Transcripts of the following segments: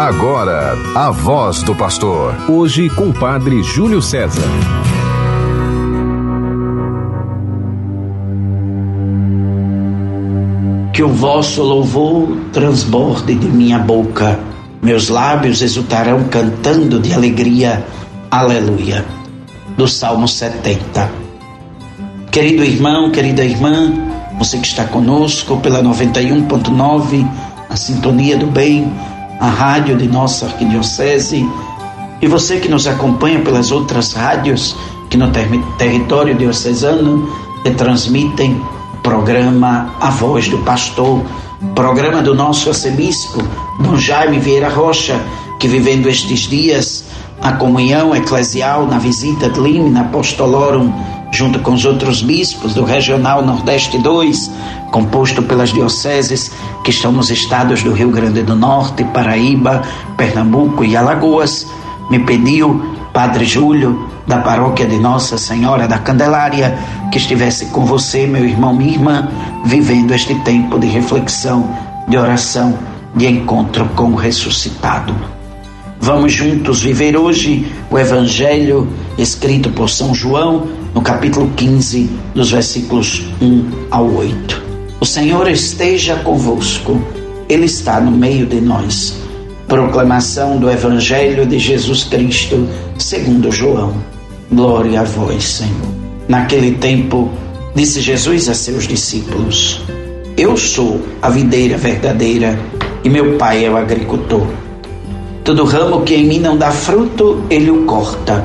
Agora, a voz do pastor. Hoje com o padre Júlio César. Que o vosso louvor transborde de minha boca. Meus lábios exultarão cantando de alegria. Aleluia. Do Salmo 70. Querido irmão, querida irmã, você que está conosco pela 91.9, a Sintonia do Bem, a rádio de nossa arquidiocese, e você que nos acompanha pelas outras rádios que no ter território diocesano transmitem o programa A Voz do Pastor, programa do nosso arcebispo, Dom Jaime Vieira Rocha, que vivendo estes dias a comunhão eclesial na visita de Limina Apostolorum, junto com os outros bispos do Regional Nordeste 2, composto pelas dioceses que estão nos estados do Rio Grande do Norte, Paraíba, Pernambuco e Alagoas, me pediu, Padre Júlio, da paróquia de Nossa Senhora da Candelária, que estivesse com você, meu irmão, minha irmã, vivendo este tempo de reflexão, de oração, de encontro com o ressuscitado. Vamos juntos viver hoje o Evangelho escrito por São João, no capítulo 15, dos versículos 1 ao 8. O Senhor esteja convosco, Ele está no meio de nós. Proclamação do Evangelho de Jesus Cristo, segundo João. Glória a vós, Senhor. Naquele tempo, disse Jesus a seus discípulos: Eu sou a videira verdadeira e meu Pai é o agricultor. Todo ramo que em mim não dá fruto, ele o corta.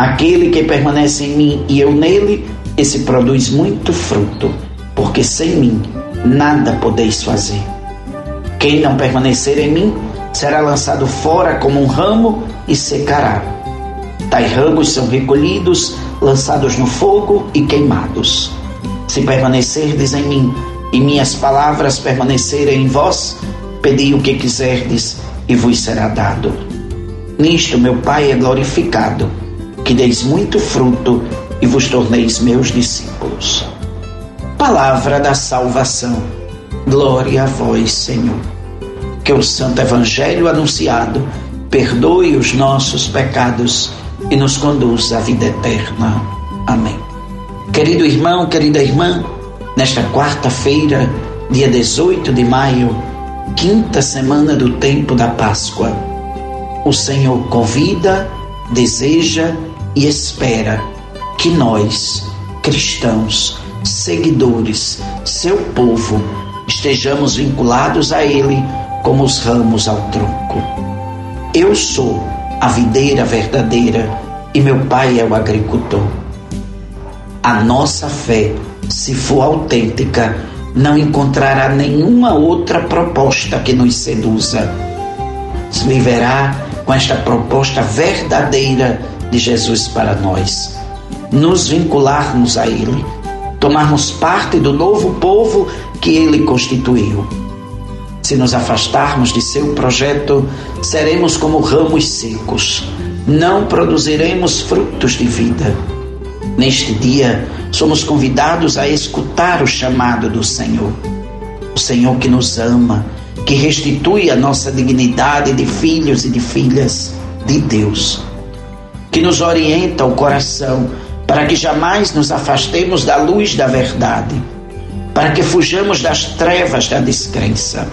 Aquele que permanece em mim e eu nele, esse produz muito fruto, porque sem mim nada podeis fazer. Quem não permanecer em mim será lançado fora como um ramo e secará. Tais ramos são recolhidos, lançados no fogo e queimados. Se permanecerdes em mim e minhas palavras permanecerem em vós, pedi o que quiserdes e vos será dado. Nisto meu Pai é glorificado, que deis muito fruto e vos torneis meus discípulos. Palavra da salvação. Glória a vós, Senhor. Que o Santo Evangelho anunciado perdoe os nossos pecados e nos conduza à vida eterna. Amém. Querido irmão, querida irmã, nesta quarta-feira, dia 18 de maio, quinta semana do tempo da Páscoa, o Senhor convida, deseja e espera que nós, cristãos, seguidores, seu povo, estejamos vinculados a Ele como os ramos ao tronco. Eu sou a videira verdadeira e meu Pai é o agricultor. A nossa fé, se for autêntica, não encontrará nenhuma outra proposta que nos seduza. Viverá com esta proposta verdadeira de Jesus para nós. Nos vincularmos a Ele, tomarmos parte do novo povo que Ele constituiu. Se nos afastarmos de seu projeto, seremos como ramos secos, não produziremos frutos de vida. Neste dia, somos convidados a escutar o chamado do Senhor. O Senhor que nos ama, que restitui a nossa dignidade de filhos e de filhas de Deus, que nos orienta o coração para que jamais nos afastemos da luz da verdade, para que fujamos das trevas da descrença.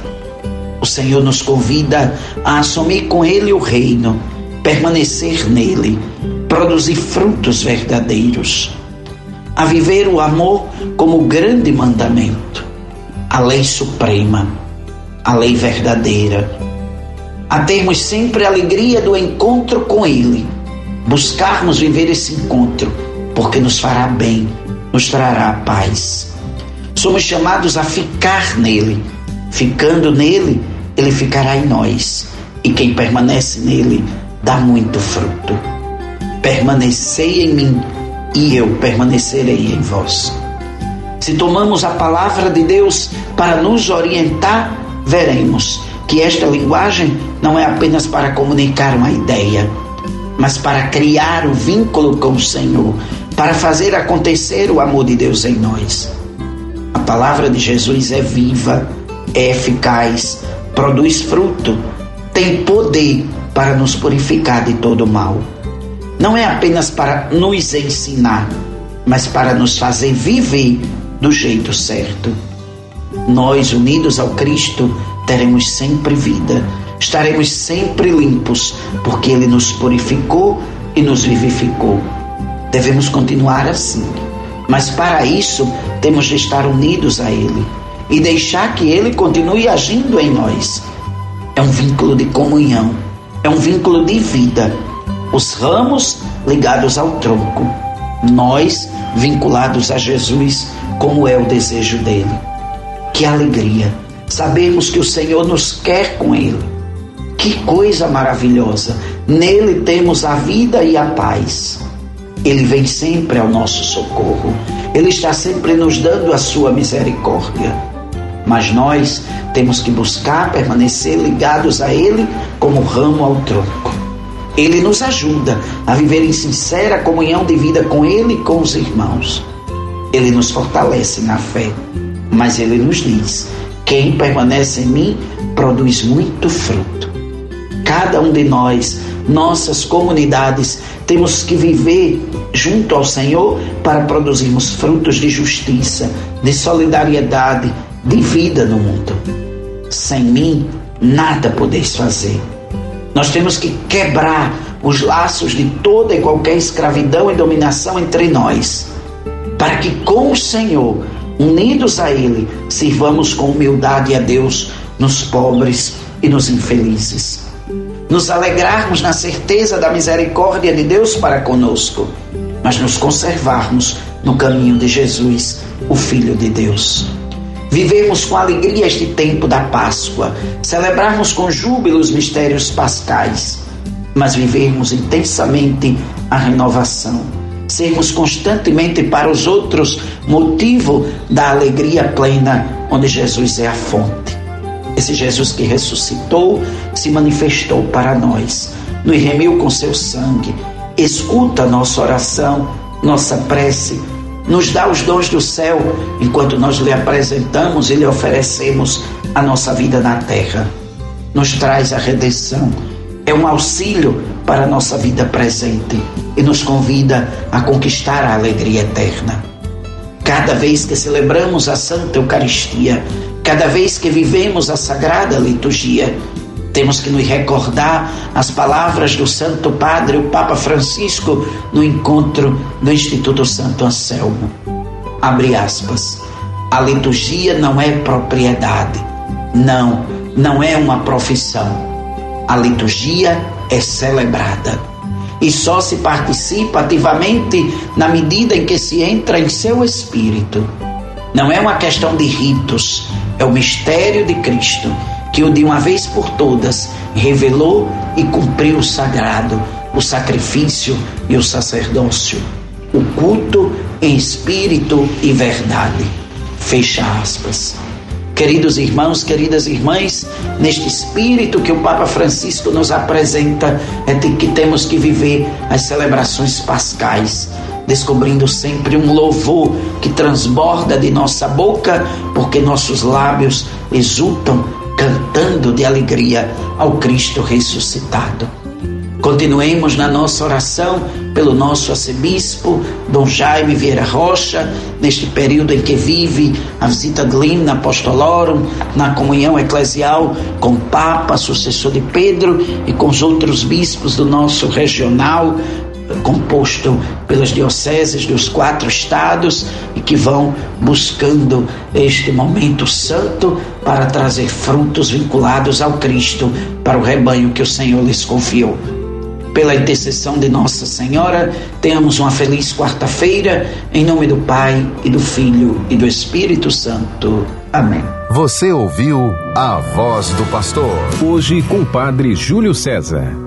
O Senhor nos convida a assumir com Ele o reino, permanecer nele, produzir frutos verdadeiros, a viver o amor como grande mandamento, a lei suprema a lei verdadeira, a termos sempre a alegria do encontro com Ele, buscarmos viver esse encontro, porque nos fará bem, nos trará paz. Somos chamados a ficar nele, ficando nele, ele ficará em nós, e quem permanece nele dá muito fruto. Permanecei em mim e eu permanecerei em vós. Se tomamos a palavra de Deus para nos orientar, veremos que esta linguagem não é apenas para comunicar uma ideia, mas para criar o vínculo com o Senhor, para fazer acontecer o amor de Deus em nós. A palavra de Jesus é viva, é eficaz, produz fruto, tem poder para nos purificar de todo mal. Não é apenas para nos ensinar, mas para nos fazer viver do jeito certo. Nós, unidos ao Cristo, teremos sempre vida, estaremos sempre limpos, porque Ele nos purificou e nos vivificou. Devemos continuar assim, mas para isso temos de estar unidos a Ele e deixar que Ele continue agindo em nós. É um vínculo de comunhão, é um vínculo de vida. Os ramos ligados ao tronco, nós vinculados a Jesus como é o desejo dele. Que alegria! Sabemos que o Senhor nos quer com Ele. Que coisa maravilhosa! Nele temos a vida e a paz. Ele vem sempre ao nosso socorro. Ele está sempre nos dando a sua misericórdia. Mas nós temos que buscar permanecer ligados a Ele como ramo ao tronco. Ele nos ajuda a viver em sincera comunhão de vida com Ele e com os irmãos. Ele nos fortalece na fé, mas ele nos diz: quem permanece em mim produz muito fruto. Cada um de nós, nossas comunidades, temos que viver junto ao Senhor para produzirmos frutos de justiça, de solidariedade, de vida no mundo. Sem mim, nada podeis fazer. Nós temos que quebrar os laços de toda e qualquer escravidão e dominação entre nós para que com o Senhor, unidos a Ele, sirvamos com humildade a Deus nos pobres e nos infelizes. Nos alegrarmos na certeza da misericórdia de Deus para conosco, mas nos conservarmos no caminho de Jesus, o Filho de Deus. Vivemos com alegria este tempo da Páscoa, celebrarmos com júbilo os mistérios pascais, mas vivermos intensamente a renovação sermos constantemente para os outros motivo da alegria plena, onde Jesus é a fonte. Esse Jesus que ressuscitou se manifestou para nós, nos remiu com seu sangue, escuta nossa oração, nossa prece, nos dá os dons do céu enquanto nós lhe apresentamos e lhe oferecemos a nossa vida na terra. Nos traz a redenção é um auxílio para a nossa vida presente e nos convida a conquistar a alegria eterna. Cada vez que celebramos a Santa Eucaristia, cada vez que vivemos a Sagrada Liturgia, temos que nos recordar as palavras do Santo Padre, o Papa Francisco, no encontro do Instituto Santo Anselmo. Abre aspas. A liturgia não é propriedade. Não, não é uma profissão a liturgia é celebrada. E só se participa ativamente na medida em que se entra em seu espírito. Não é uma questão de ritos, é o mistério de Cristo que o de uma vez por todas revelou e cumpriu o sagrado, o sacrifício e o sacerdócio, o culto em espírito e verdade. Fecha aspas. Queridos irmãos, queridas irmãs, neste espírito que o Papa Francisco nos apresenta, é que temos que viver as celebrações pascais, descobrindo sempre um louvor que transborda de nossa boca, porque nossos lábios exultam cantando de alegria ao Cristo ressuscitado. Continuemos na nossa oração pelo nosso arcebispo, Dom Jaime Vieira Rocha, neste período em que vive a visita de Limna Apostolorum, na comunhão eclesial com o Papa, sucessor de Pedro, e com os outros bispos do nosso regional, composto pelas dioceses dos quatro estados e que vão buscando este momento santo para trazer frutos vinculados ao Cristo para o rebanho que o Senhor lhes confiou pela intercessão de Nossa Senhora, tenhamos uma feliz quarta-feira, em nome do Pai e do Filho e do Espírito Santo. Amém. Você ouviu a voz do pastor. Hoje com o Padre Júlio César.